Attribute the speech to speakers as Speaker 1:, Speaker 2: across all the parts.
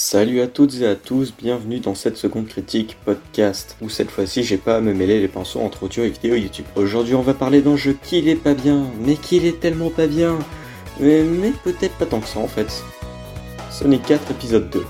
Speaker 1: Salut à toutes et à tous, bienvenue dans cette seconde critique podcast, où cette fois-ci j'ai pas à me mêler les pinceaux entre audio et vidéo YouTube. Aujourd'hui on va parler d'un jeu qui est pas bien, mais qui est tellement pas bien, mais, mais peut-être pas tant que ça en fait. Sonic 4 épisode 2.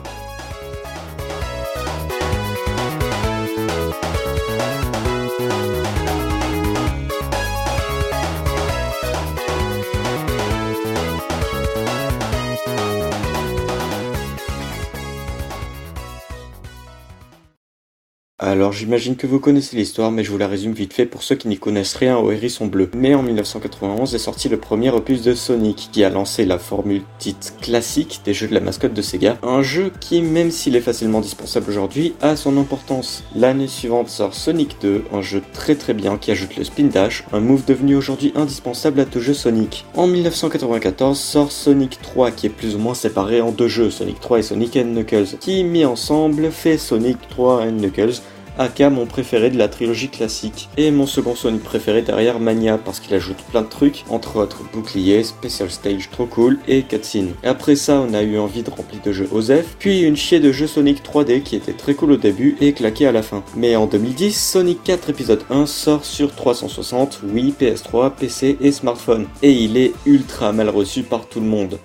Speaker 1: Alors j'imagine que vous connaissez l'histoire, mais je vous la résume vite fait pour ceux qui n'y connaissent rien au hérisson bleu. Mais en 1991 est sorti le premier opus de Sonic, qui a lancé la formule dite classique des jeux de la mascotte de Sega. Un jeu qui, même s'il est facilement dispensable aujourd'hui, a son importance. L'année suivante sort Sonic 2, un jeu très très bien qui ajoute le spin dash, un move devenu aujourd'hui indispensable à tout jeu Sonic. En 1994 sort Sonic 3, qui est plus ou moins séparé en deux jeux, Sonic 3 et Sonic Knuckles, qui mis ensemble fait Sonic 3 Knuckles aka mon préféré de la trilogie classique, et mon second Sonic préféré derrière Mania parce qu'il ajoute plein de trucs, entre autres bouclier, special stage trop cool et cutscene. Après ça, on a eu envie de remplir de jeux OZEF, puis une chier de jeux Sonic 3D qui était très cool au début et claqué à la fin. Mais en 2010, Sonic 4 épisode 1 sort sur 360, Wii, PS3, PC et smartphone, et il est ultra mal reçu par tout le monde.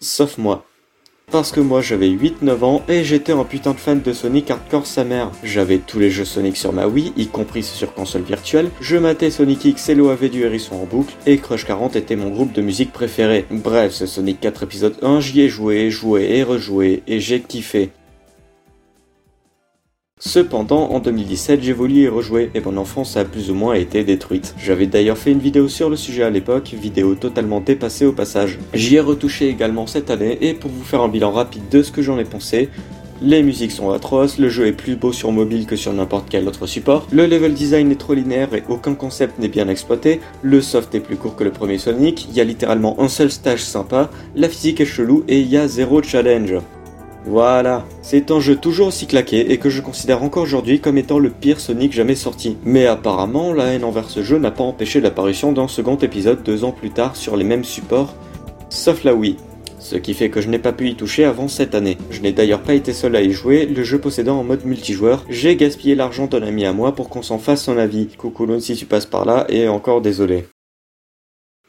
Speaker 1: Sauf moi. Parce que moi j'avais 8-9 ans et j'étais un putain de fan de Sonic hardcore sa mère. J'avais tous les jeux Sonic sur ma Wii, y compris sur console virtuelle, je matais Sonic X et l'OAV du hérisson en boucle, et Crush 40 était mon groupe de musique préféré. Bref, ce Sonic 4 épisode 1, j'y ai joué, joué et rejoué, et j'ai kiffé. Cependant, en 2017, j'ai voulu y rejouer et mon enfance a plus ou moins été détruite. J'avais d'ailleurs fait une vidéo sur le sujet à l'époque, vidéo totalement dépassée au passage. J'y ai retouché également cette année et pour vous faire un bilan rapide de ce que j'en ai pensé, les musiques sont atroces, le jeu est plus beau sur mobile que sur n'importe quel autre support, le level design est trop linéaire et aucun concept n'est bien exploité, le soft est plus court que le premier Sonic, il y a littéralement un seul stage sympa, la physique est chelou et il y a zéro challenge. Voilà, c'est un jeu toujours aussi claqué et que je considère encore aujourd'hui comme étant le pire Sonic jamais sorti. Mais apparemment, la haine envers ce jeu n'a pas empêché l'apparition d'un second épisode deux ans plus tard sur les mêmes supports, sauf la Wii. Ce qui fait que je n'ai pas pu y toucher avant cette année. Je n'ai d'ailleurs pas été seul à y jouer, le jeu possédant en mode multijoueur, j'ai gaspillé l'argent d'un ami à moi pour qu'on s'en fasse son avis. Coucou si tu passes par là, et encore désolé.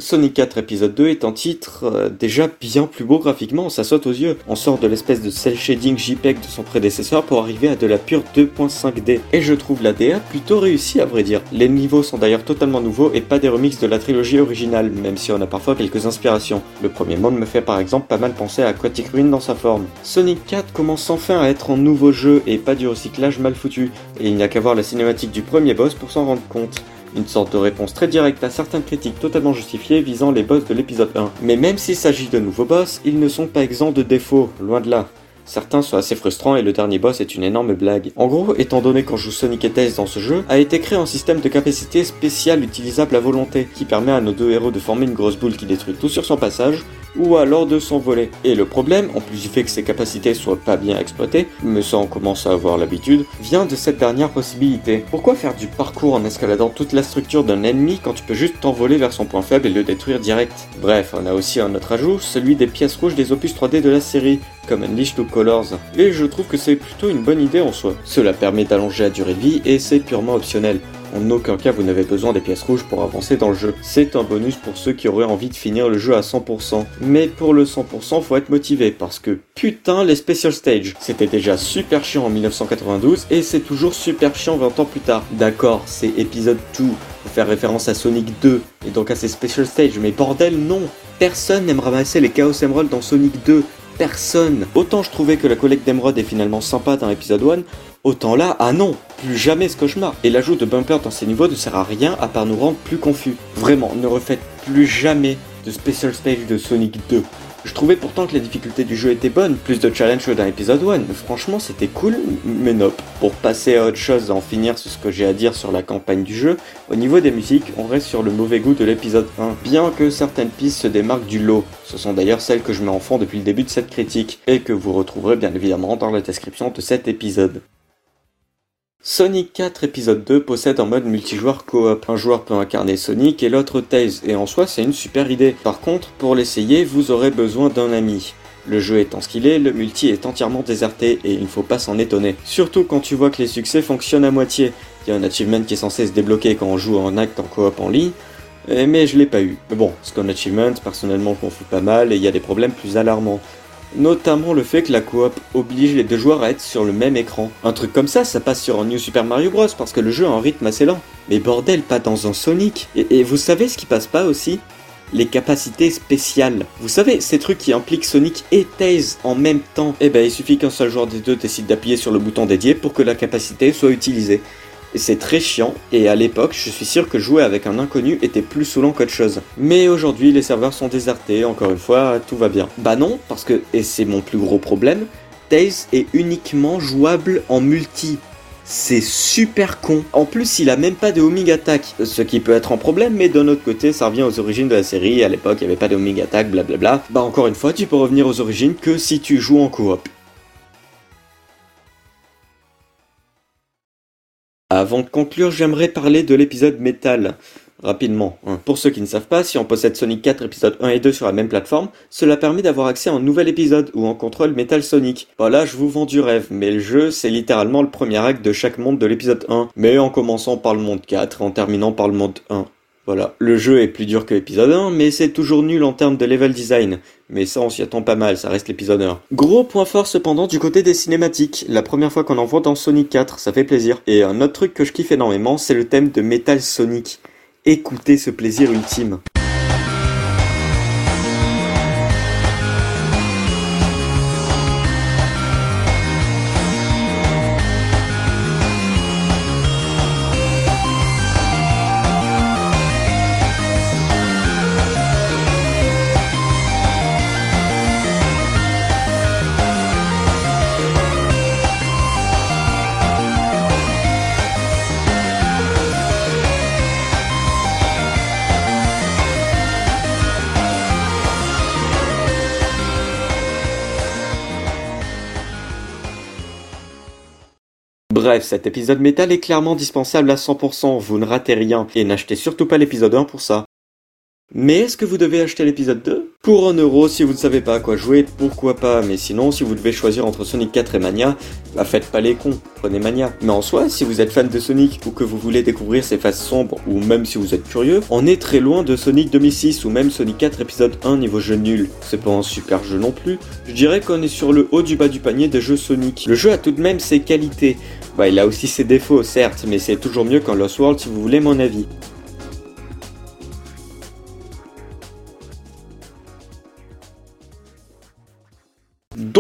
Speaker 1: Sonic 4 épisode 2 est un titre euh, déjà bien plus beau graphiquement, ça saute aux yeux. On sort de l'espèce de cel shading JPEG de son prédécesseur pour arriver à de la pure 2.5D. Et je trouve la DA plutôt réussie à vrai dire. Les niveaux sont d'ailleurs totalement nouveaux et pas des remixes de la trilogie originale, même si on a parfois quelques inspirations. Le premier monde me fait par exemple pas mal penser à Aquatic Ruin dans sa forme. Sonic 4 commence enfin à être un nouveau jeu et pas du recyclage mal foutu. Et il n'y a qu'à voir la cinématique du premier boss pour s'en rendre compte une sorte de réponse très directe à certaines critiques totalement justifiées visant les boss de l'épisode 1. Mais même s'il s'agit de nouveaux boss, ils ne sont pas exempts de défauts, loin de là. Certains sont assez frustrants et le dernier boss est une énorme blague. En gros, étant donné qu'on joue Sonic et Tails dans ce jeu, a été créé un système de capacité spéciale utilisable à volonté, qui permet à nos deux héros de former une grosse boule qui détruit tout sur son passage, ou alors de s'envoler. Et le problème, en plus du fait que ses capacités soient pas bien exploitées, mais ça on commence à avoir l'habitude, vient de cette dernière possibilité. Pourquoi faire du parcours en escaladant toute la structure d'un ennemi quand tu peux juste t'envoler vers son point faible et le détruire direct? Bref, on a aussi un autre ajout, celui des pièces rouges des opus 3D de la série, comme Unleashed to Colors. Et je trouve que c'est plutôt une bonne idée en soi. Cela permet d'allonger la durée de vie et c'est purement optionnel. En aucun cas vous n'avez besoin des pièces rouges pour avancer dans le jeu. C'est un bonus pour ceux qui auraient envie de finir le jeu à 100%. Mais pour le 100%, faut être motivé parce que putain les special stage. C'était déjà super chiant en 1992 et c'est toujours super chiant 20 ans plus tard. D'accord, c'est épisode 2 pour faire référence à Sonic 2 et donc à ses special stage, mais bordel non Personne n'aime ramasser les Chaos Emerald dans Sonic 2, personne Autant je trouvais que la collecte d'émeraude est finalement sympa dans l'épisode 1, Autant là, ah non, plus jamais ce cauchemar. Et l'ajout de bumper dans ces niveaux ne sert à rien à part nous rendre plus confus. Vraiment, ne refaites plus jamais de Special Stage de Sonic 2. Je trouvais pourtant que la difficulté du jeu était bonne, plus de challenge que dans l'épisode 1. Franchement, c'était cool, mais nope. Pour passer à autre chose, en finir sur ce que j'ai à dire sur la campagne du jeu, au niveau des musiques, on reste sur le mauvais goût de l'épisode 1, bien que certaines pistes se démarquent du lot. Ce sont d'ailleurs celles que je mets en fond depuis le début de cette critique, et que vous retrouverez bien évidemment dans la description de cet épisode. Sonic 4 épisode 2 possède un mode multijoueur coop. Un joueur peut incarner Sonic et l'autre Tails, et en soi c'est une super idée. Par contre, pour l'essayer, vous aurez besoin d'un ami. Le jeu étant ce qu'il est, le multi est entièrement déserté et il ne faut pas s'en étonner. Surtout quand tu vois que les succès fonctionnent à moitié. Il y a un achievement qui est censé se débloquer quand on joue en acte en coop en ligne, eh, mais je l'ai pas eu. Mais bon, comme achievement, personnellement je m'en pas mal et il y a des problèmes plus alarmants. Notamment le fait que la coop oblige les deux joueurs à être sur le même écran. Un truc comme ça, ça passe sur un New Super Mario Bros parce que le jeu a un rythme assez lent. Mais bordel, pas dans un Sonic. Et, vous savez ce qui passe pas aussi? Les capacités spéciales. Vous savez, ces trucs qui impliquent Sonic et Tails en même temps. Eh ben, il suffit qu'un seul joueur des deux décide d'appuyer sur le bouton dédié pour que la capacité soit utilisée c'est très chiant, et à l'époque, je suis sûr que jouer avec un inconnu était plus saoulant qu'autre chose. Mais aujourd'hui, les serveurs sont désertés, encore une fois, tout va bien. Bah non, parce que, et c'est mon plus gros problème, Tails est uniquement jouable en multi. C'est super con. En plus, il a même pas de homing attack, ce qui peut être un problème, mais d'un autre côté, ça revient aux origines de la série. À l'époque, il n'y avait pas de homing attack, blablabla. Bah encore une fois, tu peux revenir aux origines que si tu joues en coop. Avant de conclure, j'aimerais parler de l'épisode métal. Rapidement. Hein. Pour ceux qui ne savent pas, si on possède Sonic 4 épisode 1 et 2 sur la même plateforme, cela permet d'avoir accès à un nouvel épisode où on contrôle Metal Sonic. Voilà, je vous vends du rêve, mais le jeu, c'est littéralement le premier acte de chaque monde de l'épisode 1, mais en commençant par le monde 4 et en terminant par le monde 1. Voilà, le jeu est plus dur que l'épisode 1, mais c'est toujours nul en termes de level design. Mais ça, on s'y attend pas mal, ça reste l'épisode 1. Gros point fort cependant du côté des cinématiques. La première fois qu'on en voit dans Sonic 4, ça fait plaisir. Et un autre truc que je kiffe énormément, c'est le thème de Metal Sonic. Écoutez ce plaisir ultime. Bref, cet épisode métal est clairement dispensable à 100%, vous ne ratez rien, et n'achetez surtout pas l'épisode 1 pour ça. Mais est-ce que vous devez acheter l'épisode 2 Pour 1 euro, si vous ne savez pas à quoi jouer, pourquoi pas, mais sinon, si vous devez choisir entre Sonic 4 et Mania, bah faites pas les cons, prenez Mania. Mais en soi, si vous êtes fan de Sonic ou que vous voulez découvrir ses faces sombres, ou même si vous êtes curieux, on est très loin de Sonic 2006 ou même Sonic 4 épisode 1 niveau jeu nul. C'est pas un super jeu non plus, je dirais qu'on est sur le haut du bas du panier des jeux Sonic. Le jeu a tout de même ses qualités, bah il a aussi ses défauts certes, mais c'est toujours mieux qu'en Lost World si vous voulez mon avis.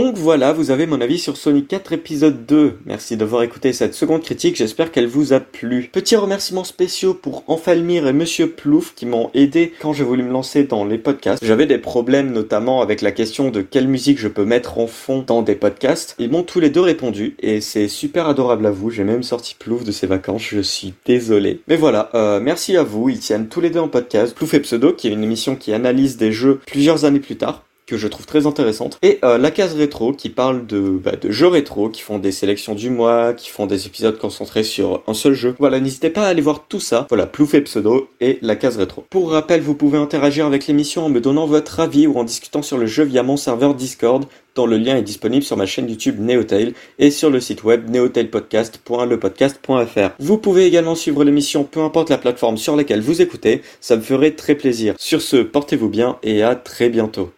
Speaker 1: Donc voilà, vous avez mon avis sur Sonic 4 épisode 2. Merci d'avoir écouté cette seconde critique, j'espère qu'elle vous a plu. Petit remerciements spéciaux pour Enfalmir et Monsieur Plouf qui m'ont aidé quand j'ai voulu me lancer dans les podcasts. J'avais des problèmes notamment avec la question de quelle musique je peux mettre en fond dans des podcasts. Ils m'ont tous les deux répondu et c'est super adorable à vous. J'ai même sorti Plouf de ses vacances, je suis désolé. Mais voilà, euh, merci à vous, ils tiennent tous les deux en podcast. Plouf et Pseudo qui est une émission qui analyse des jeux plusieurs années plus tard que je trouve très intéressante. Et euh, la case rétro qui parle de, bah, de jeux rétro, qui font des sélections du mois, qui font des épisodes concentrés sur un seul jeu. Voilà, n'hésitez pas à aller voir tout ça. Voilà, Plouf et Pseudo et la case rétro. Pour rappel, vous pouvez interagir avec l'émission en me donnant votre avis ou en discutant sur le jeu via mon serveur Discord dont le lien est disponible sur ma chaîne YouTube Neotail et sur le site web neotailpodcast.lepodcast.fr. Vous pouvez également suivre l'émission peu importe la plateforme sur laquelle vous écoutez, ça me ferait très plaisir. Sur ce, portez-vous bien et à très bientôt.